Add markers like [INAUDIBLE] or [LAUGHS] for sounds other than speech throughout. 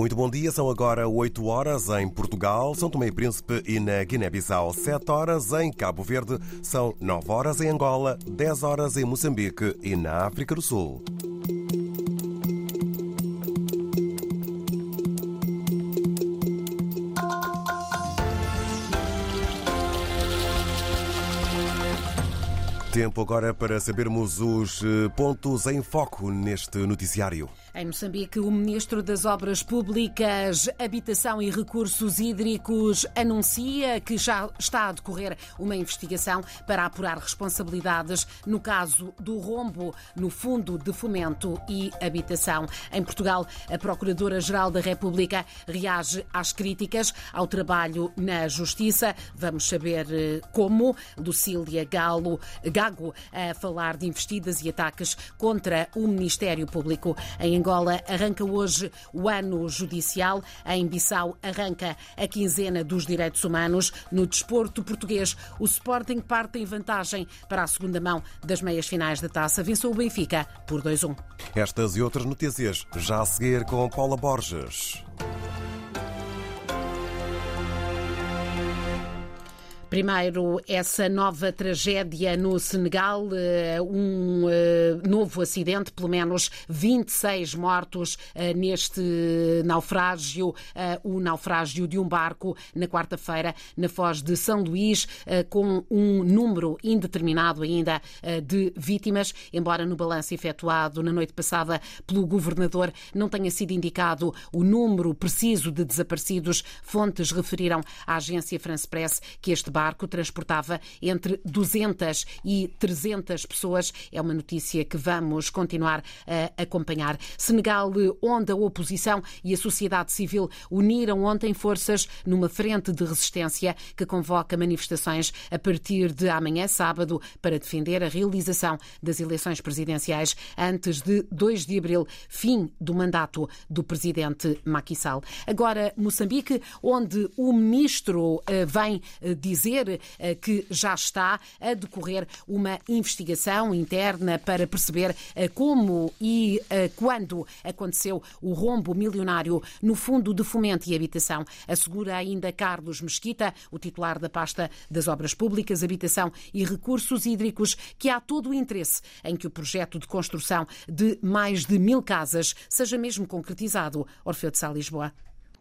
Muito bom dia, são agora 8 horas em Portugal, São Tomé e Príncipe e na Guiné-Bissau, 7 horas em Cabo Verde, são 9 horas em Angola, 10 horas em Moçambique e na África do Sul. Tempo agora para sabermos os eh, pontos em foco neste noticiário. Em Moçambique, o Ministro das Obras Públicas, Habitação e Recursos Hídricos anuncia que já está a decorrer uma investigação para apurar responsabilidades no caso do rombo no Fundo de Fomento e Habitação. Em Portugal, a Procuradora-Geral da República reage às críticas ao trabalho na Justiça. Vamos saber eh, como. Lucília Galo Gago a falar de investidas e ataques contra o Ministério Público. Em Angola arranca hoje o ano judicial. Em Bissau arranca a quinzena dos direitos humanos. No desporto português, o Sporting parte em vantagem para a segunda mão das meias finais da taça. Venceu o Benfica por 2-1. Estas e outras notícias já a seguir com Paula Borges. Primeiro, essa nova tragédia no Senegal, eh, um eh, novo acidente, pelo menos 26 mortos eh, neste naufrágio, o naufrágio de um barco na quarta-feira na foz de São Luís, com um número indeterminado ainda de vítimas, embora no balanço efetuado na noite passada pelo governador não tenha sido indicado o número preciso de desaparecidos. Fontes referiram à agência France Press que este barco barco transportava entre 200 e 300 pessoas. É uma notícia que vamos continuar a acompanhar. Senegal, onde a oposição e a sociedade civil uniram ontem forças numa frente de resistência que convoca manifestações a partir de amanhã, sábado, para defender a realização das eleições presidenciais antes de 2 de abril, fim do mandato do presidente Macky Sall. Agora, Moçambique, onde o ministro eh, vem eh, dizer dizer eh, que já está a decorrer uma investigação interna para perceber eh, como e eh, quando aconteceu o rombo milionário no Fundo de Fomento e Habitação. Assegura ainda Carlos Mesquita, o titular da pasta das Obras Públicas, Habitação e Recursos Hídricos, que há todo o interesse em que o projeto de construção de mais de mil casas seja mesmo concretizado. Orfeu de Sá, Lisboa.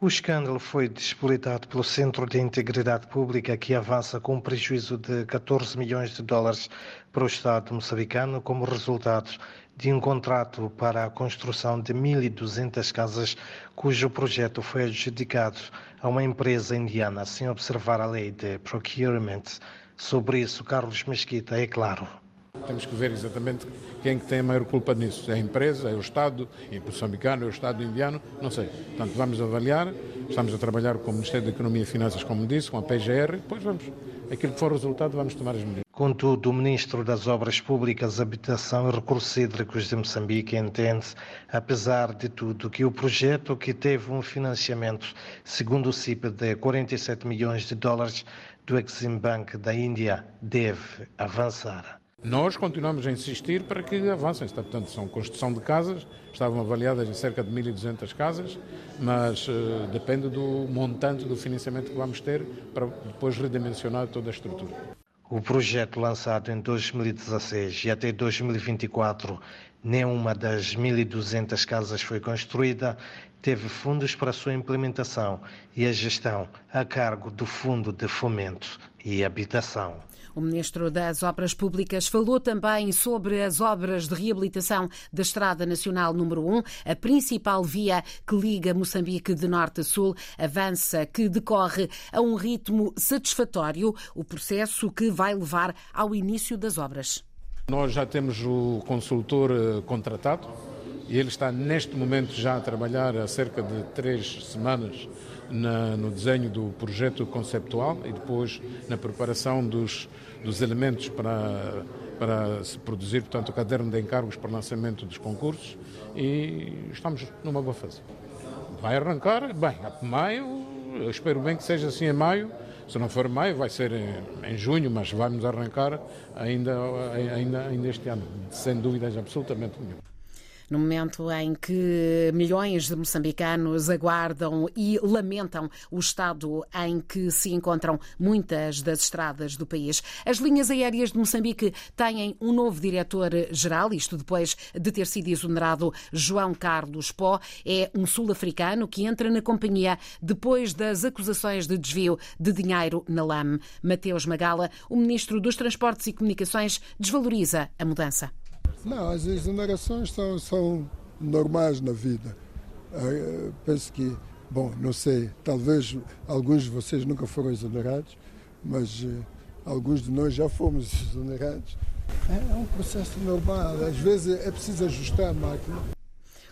O escândalo foi despolitado pelo Centro de Integridade Pública, que avança com um prejuízo de 14 milhões de dólares para o Estado moçambicano como resultado de um contrato para a construção de 1.200 casas, cujo projeto foi adjudicado a uma empresa indiana sem observar a lei de procurement. Sobre isso, Carlos Mesquita é claro. Temos que ver exatamente quem que tem a maior culpa nisso. É a empresa, é o Estado, é o moçambicano, é o Estado indiano, não sei. Portanto, vamos avaliar, estamos a trabalhar com o Ministério da Economia e Finanças, como disse, com a PGR, depois vamos, aquilo que for o resultado, vamos tomar as medidas. Contudo, o Ministro das Obras Públicas, Habitação e Recursos Hídricos de Moçambique entende, apesar de tudo, que o projeto que teve um financiamento, segundo o CIP, de 47 milhões de dólares do Exim Bank da Índia, deve avançar. Nós continuamos a insistir para que avancem. Portanto, são construção de casas, estavam avaliadas em cerca de 1.200 casas, mas uh, depende do montante do financiamento que vamos ter para depois redimensionar toda a estrutura. O projeto lançado em 2016 e até 2024, nenhuma das 1.200 casas foi construída, teve fundos para a sua implementação e a gestão a cargo do Fundo de Fomento e Habitação. O Ministro das Obras Públicas falou também sobre as obras de reabilitação da Estrada Nacional número 1, a principal via que liga Moçambique de norte a sul, avança que decorre a um ritmo satisfatório, o processo que vai levar ao início das obras. Nós já temos o consultor eh, contratado e ele está neste momento já a trabalhar há cerca de três semanas na, no desenho do projeto conceptual e depois na preparação dos, dos elementos para, para se produzir, portanto, o caderno de encargos para o lançamento dos concursos e estamos numa boa fase. Vai arrancar, bem, a maio, eu espero bem que seja assim em maio, se não for maio vai ser em, em junho, mas vamos arrancar ainda, ainda, ainda este ano, sem dúvidas absolutamente nenhuma. No momento em que milhões de moçambicanos aguardam e lamentam o estado em que se encontram muitas das estradas do país. As linhas aéreas de Moçambique têm um novo diretor-geral, isto depois de ter sido exonerado João Carlos Pó. É um sul-africano que entra na companhia depois das acusações de desvio de dinheiro na LAM. Mateus Magala, o ministro dos Transportes e Comunicações, desvaloriza a mudança. Não, as exonerações são, são normais na vida. Eu penso que, bom, não sei, talvez alguns de vocês nunca foram exonerados, mas uh, alguns de nós já fomos [LAUGHS] exonerados. É, é um processo normal, às vezes é preciso ajustar a máquina.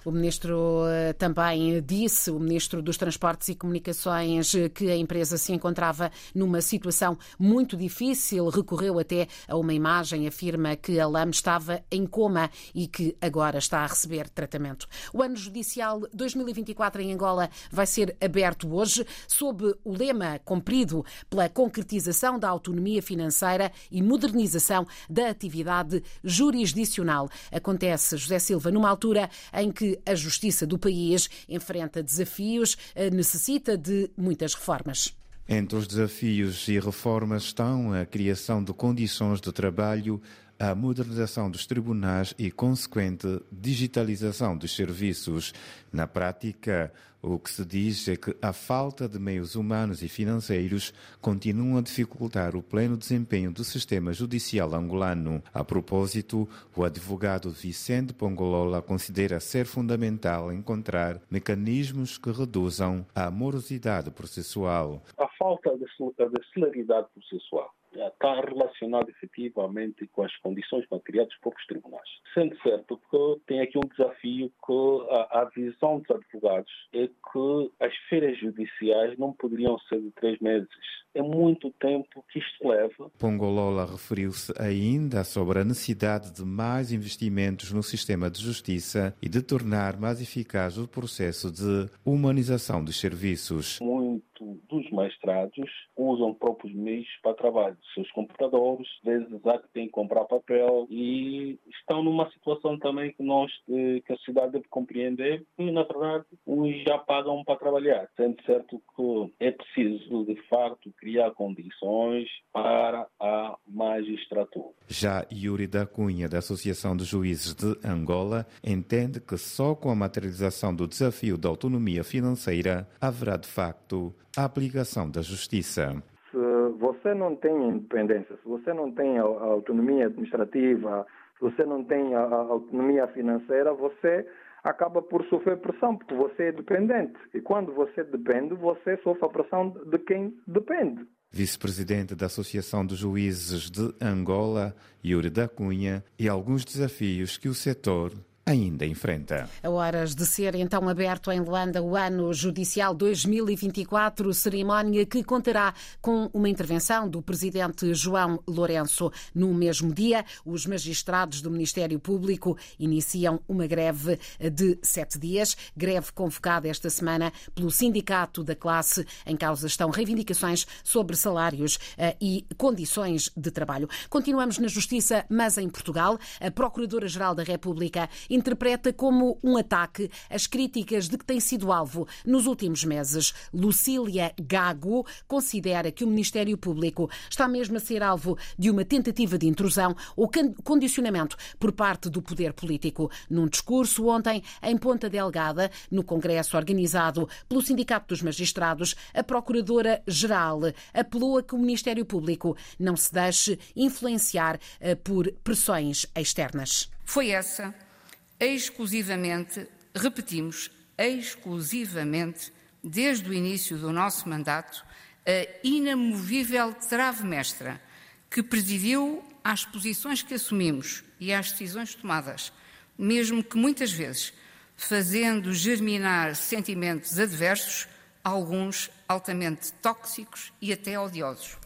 O ministro eh, também disse, o ministro dos Transportes e Comunicações, eh, que a empresa se encontrava numa situação muito difícil, recorreu até a uma imagem, afirma que a LAM estava em coma e que agora está a receber tratamento. O ano judicial 2024 em Angola vai ser aberto hoje, sob o lema cumprido pela concretização da autonomia financeira e modernização da atividade jurisdicional. Acontece, José Silva, numa altura em que a justiça do país enfrenta desafios, eh, necessita de muitas reformas. Entre os desafios e reformas estão a criação de condições de trabalho a modernização dos tribunais e consequente digitalização dos serviços. Na prática, o que se diz é que a falta de meios humanos e financeiros continua a dificultar o pleno desempenho do sistema judicial angolano. A propósito, o advogado Vicente Pongolola considera ser fundamental encontrar mecanismos que reduzam a morosidade processual. A falta de celeridade processual está relacionado efetivamente com as condições materiais dos próprios tribunais. Sendo certo que tem aqui um desafio que a, a visão dos advogados é que as feiras judiciais não poderiam ser de três meses. É muito tempo que isto leva. Pongolola referiu-se ainda sobre a necessidade de mais investimentos no sistema de justiça e de tornar mais eficaz o processo de humanização dos serviços. Muito dos magistrados usam próprios meios para trabalho, seus computadores, vezes há que têm que comprar papel e estão numa situação também que nós, que a sociedade deve compreender que, na verdade, uns já pagam para trabalhar, sendo certo que é preciso, de facto, criar condições para a magistratura. Já Yuri da Cunha, da Associação de Juízes de Angola, entende que só com a materialização do desafio da autonomia financeira haverá, de facto, a aplicação da justiça. Se você não tem independência, se você não tem a autonomia administrativa, se você não tem a autonomia financeira, você acaba por sofrer pressão, porque você é dependente. E quando você depende, você sofre a pressão de quem depende. Vice-presidente da Associação de Juízes de Angola, Yuri da Cunha, e alguns desafios que o setor ainda enfrenta. A horas de ser então aberto em Luanda o ano judicial 2024, cerimónia que contará com uma intervenção do presidente João Lourenço. No mesmo dia, os magistrados do Ministério Público iniciam uma greve de sete dias, greve convocada esta semana pelo Sindicato da Classe. Em causa estão reivindicações sobre salários eh, e condições de trabalho. Continuamos na Justiça, mas em Portugal, a Procuradora-Geral da República interpreta como um ataque as críticas de que tem sido alvo nos últimos meses. Lucília Gago considera que o Ministério Público está mesmo a ser alvo de uma tentativa de intrusão ou condicionamento por parte do poder político. Num discurso ontem em Ponta Delgada, no congresso organizado pelo Sindicato dos Magistrados, a Procuradora-Geral apelou a que o Ministério Público não se deixe influenciar eh, por pressões externas. Foi essa exclusivamente, repetimos, exclusivamente, desde o início do nosso mandato, a inamovível trave mestra que presidiu às posições que assumimos e às decisões tomadas, mesmo que muitas vezes fazendo germinar sentimentos adversos, alguns altamente tóxicos e até odiosos.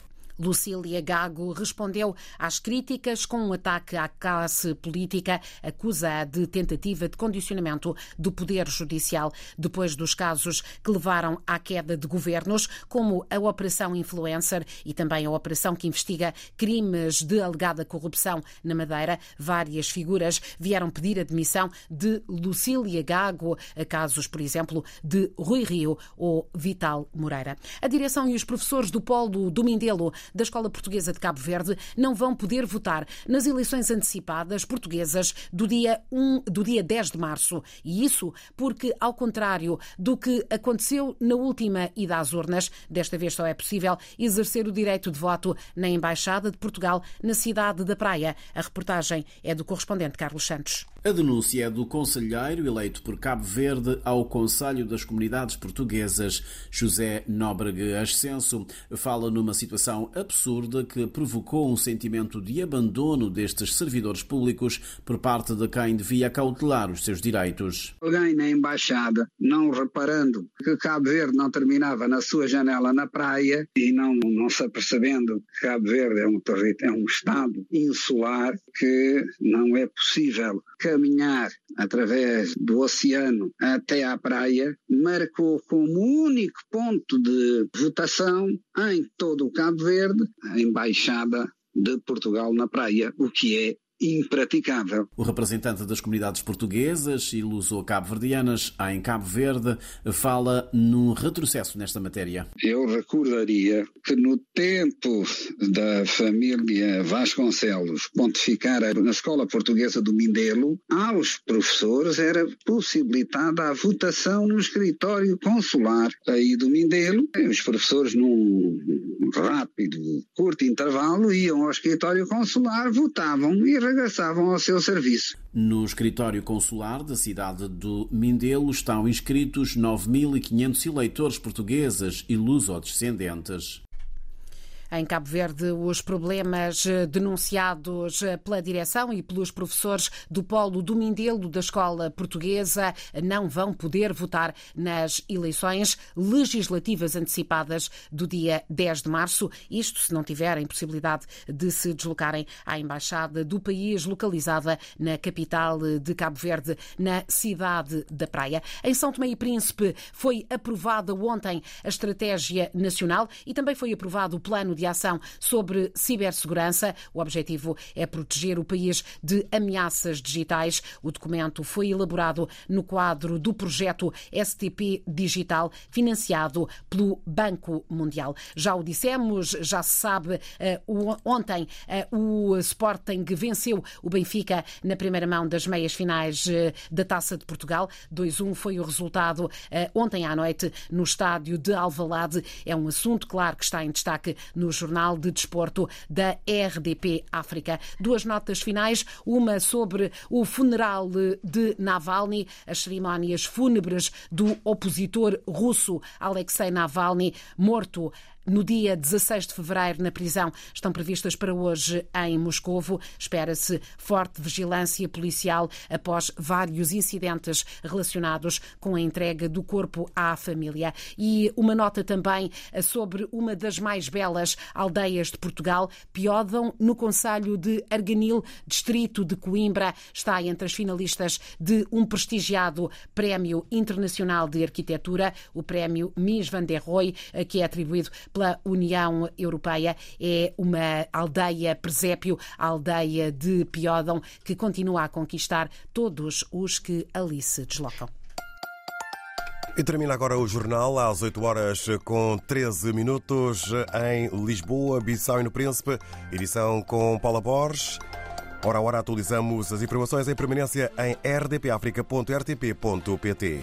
Lucília Gago respondeu às críticas com um ataque à classe política, acusa de tentativa de condicionamento do Poder Judicial, depois dos casos que levaram à queda de governos, como a Operação Influencer e também a operação que investiga crimes de alegada corrupção na Madeira. Várias figuras vieram pedir a demissão de Lucília Gago, a casos, por exemplo, de Rui Rio ou Vital Moreira. A direção e os professores do Polo do Mindelo da Escola Portuguesa de Cabo Verde não vão poder votar nas eleições antecipadas portuguesas do dia 1, do dia 10 de março. E isso porque, ao contrário do que aconteceu na última ida às urnas, desta vez só é possível exercer o direito de voto na Embaixada de Portugal na cidade da Praia. A reportagem é do correspondente Carlos Santos. A denúncia é do conselheiro eleito por Cabo Verde ao Conselho das Comunidades Portuguesas, José Nóbrega Ascenso. Fala numa situação absurda que provocou um sentimento de abandono destes servidores públicos por parte de quem devia cautelar os seus direitos. Alguém na embaixada, não reparando que Cabo Verde não terminava na sua janela na praia e não, não se apercebendo que Cabo Verde é um, é um estado insular que não é possível caminhar através do oceano até à praia, marcou como único ponto de votação em todo o Cabo Verde a Embaixada de Portugal na praia, o que é impraticável. O representante das comunidades portuguesas e luso-cabo-verdianas em Cabo Verde fala num retrocesso nesta matéria. Eu recordaria que no tempo da família Vasconcelos pontificar na Escola Portuguesa do Mindelo, aos professores era possibilitada a votação no escritório consular aí do Mindelo. Os professores num rápido, curto intervalo iam ao escritório consular, votavam e regressavam ao seu serviço. No escritório consular da cidade do Mindelo estão inscritos 9.500 eleitores portugueses e luso-descendentes. Em Cabo Verde, os problemas eh, denunciados eh, pela direção e pelos professores do Polo do Mindelo da Escola Portuguesa não vão poder votar nas eleições legislativas antecipadas do dia 10 de março, isto se não tiverem possibilidade de se deslocarem à embaixada do país localizada na capital de Cabo Verde, na cidade da Praia. Em São Tomé e Príncipe foi aprovada ontem a estratégia nacional e também foi aprovado o plano de ação sobre cibersegurança. O objetivo é proteger o país de ameaças digitais. O documento foi elaborado no quadro do projeto STP Digital, financiado pelo Banco Mundial. Já o dissemos, já se sabe, eh, ontem eh, o Sporting venceu o Benfica na primeira mão das meias finais eh, da Taça de Portugal. 2-1 foi o resultado ontem à noite no estádio de Alvalade. É um assunto, claro, que está em destaque no Jornal de Desporto da RDP África. Duas notas finais, uma sobre o funeral de Navalny, as cerimónias fúnebres do opositor russo Alexei Navalny, morto no dia 16 de fevereiro na prisão. Estão previstas para hoje em Moscovo. Espera-se forte vigilância policial após vários incidentes relacionados com a entrega do corpo à família. E uma nota também sobre uma das mais belas aldeias de Portugal, Piódão, no Conselho de Arganil, distrito de Coimbra, está entre as finalistas de um prestigiado Prémio Internacional de Arquitetura, o Prémio Mies van der Rohe, que é atribuído pela União Europeia. É uma aldeia presépio, a aldeia de Piódão, que continua a conquistar todos os que ali se deslocam. E termina agora o jornal às 8 horas com 13 minutos em Lisboa, Bissau e no Príncipe. Edição com Paula Borges. Hora a hora atualizamos as informações em permanência em rdpafrica.rtp.pt.